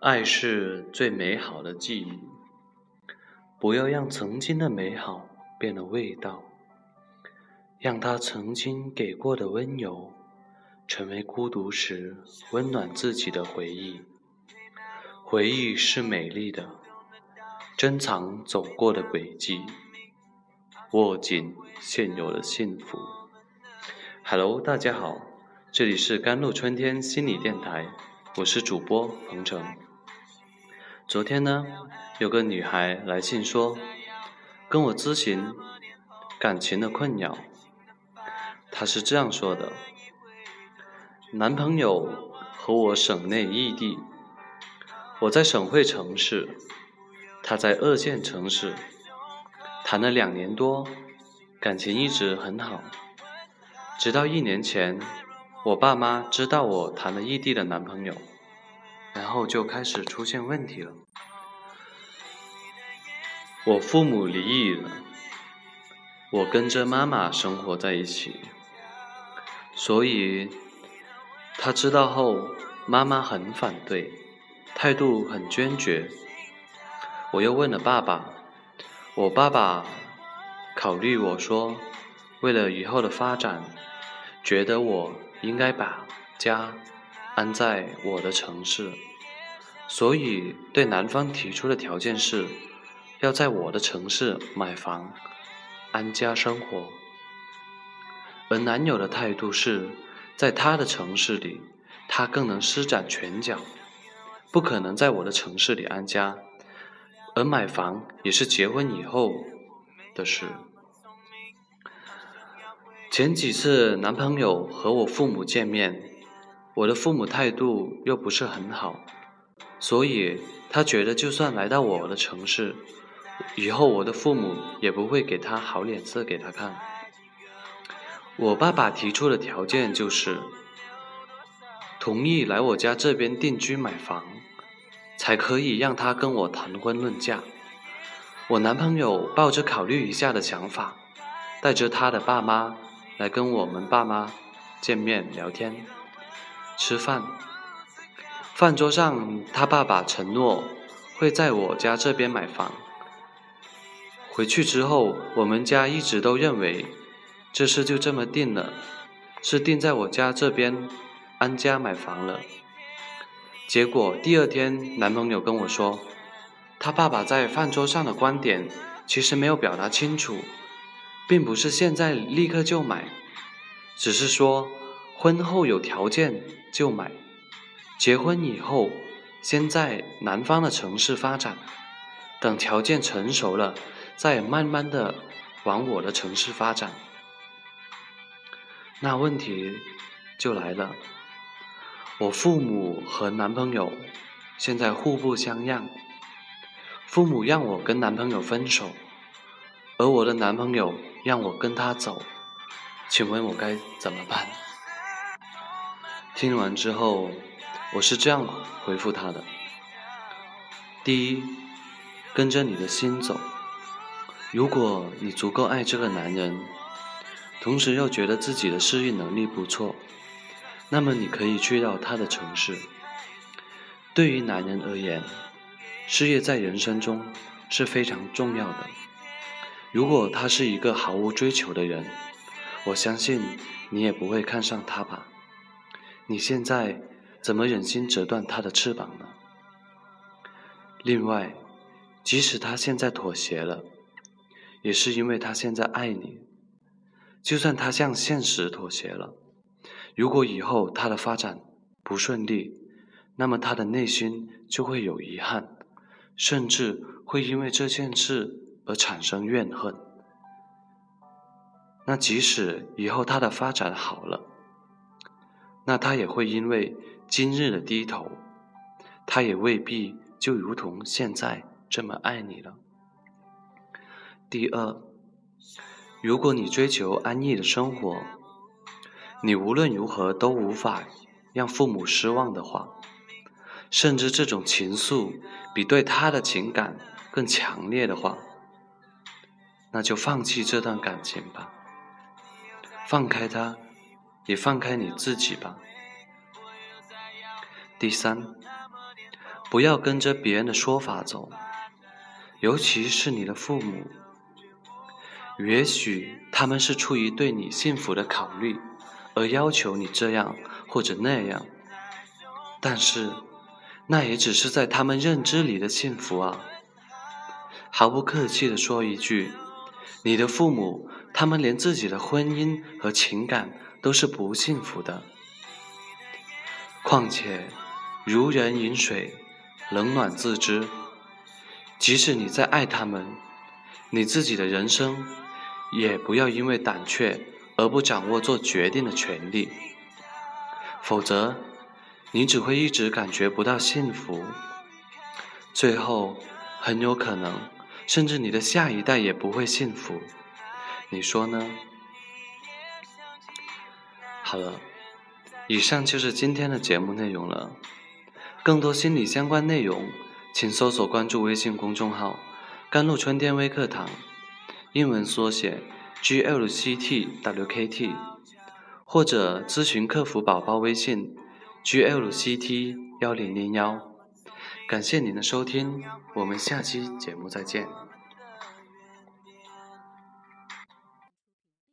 爱是最美好的记忆，不要让曾经的美好变了味道，让他曾经给过的温柔，成为孤独时温暖自己的回忆。回忆是美丽的，珍藏走过的轨迹，握紧现有的幸福。Hello，大家好，这里是甘露春天心理电台，我是主播鹏程。昨天呢，有个女孩来信说，跟我咨询感情的困扰。她是这样说的：男朋友和我省内异地，我在省会城市，他在二线城市，谈了两年多，感情一直很好。直到一年前，我爸妈知道我谈了异地的男朋友。然后就开始出现问题了。我父母离异了，我跟着妈妈生活在一起，所以他知道后，妈妈很反对，态度很坚决。我又问了爸爸，我爸爸考虑我说，为了以后的发展，觉得我应该把家。安在我的城市，所以对男方提出的条件是，要在我的城市买房，安家生活。而男友的态度是，在他的城市里，他更能施展拳脚，不可能在我的城市里安家。而买房也是结婚以后的事。前几次男朋友和我父母见面。我的父母态度又不是很好，所以他觉得就算来到我的城市，以后我的父母也不会给他好脸色给他看。我爸爸提出的条件就是，同意来我家这边定居买房，才可以让他跟我谈婚论嫁。我男朋友抱着考虑一下的想法，带着他的爸妈来跟我们爸妈见面聊天。吃饭，饭桌上，他爸爸承诺会在我家这边买房。回去之后，我们家一直都认为这事就这么定了，是定在我家这边安家买房了。结果第二天，男朋友跟我说，他爸爸在饭桌上的观点其实没有表达清楚，并不是现在立刻就买，只是说。婚后有条件就买，结婚以后先在南方的城市发展，等条件成熟了，再慢慢的往我的城市发展。那问题就来了，我父母和男朋友现在互不相让，父母让我跟男朋友分手，而我的男朋友让我跟他走，请问我该怎么办？听完之后，我是这样回复他的：第一，跟着你的心走。如果你足够爱这个男人，同时又觉得自己的适应能力不错，那么你可以去到他的城市。对于男人而言，事业在人生中是非常重要的。如果他是一个毫无追求的人，我相信你也不会看上他吧。你现在怎么忍心折断他的翅膀呢？另外，即使他现在妥协了，也是因为他现在爱你。就算他向现实妥协了，如果以后他的发展不顺利，那么他的内心就会有遗憾，甚至会因为这件事而产生怨恨。那即使以后他的发展好了，那他也会因为今日的低头，他也未必就如同现在这么爱你了。第二，如果你追求安逸的生活，你无论如何都无法让父母失望的话，甚至这种情愫比对他的情感更强烈的话，那就放弃这段感情吧，放开他。也放开你自己吧。第三，不要跟着别人的说法走，尤其是你的父母。也许他们是出于对你幸福的考虑，而要求你这样或者那样，但是那也只是在他们认知里的幸福啊。毫不客气地说一句，你的父母，他们连自己的婚姻和情感都是不幸福的。况且，如人饮水，冷暖自知。即使你再爱他们，你自己的人生。也不要因为胆怯而不掌握做决定的权利，否则你只会一直感觉不到幸福，最后很有可能甚至你的下一代也不会幸福，你说呢？好了，以上就是今天的节目内容了。更多心理相关内容，请搜索关注微信公众号“甘露春天微课堂”。英文缩写 GLCTWKT，或者咨询客服宝宝微信 GLCT 幺零零幺。感谢您的收听，我们下期节目再见。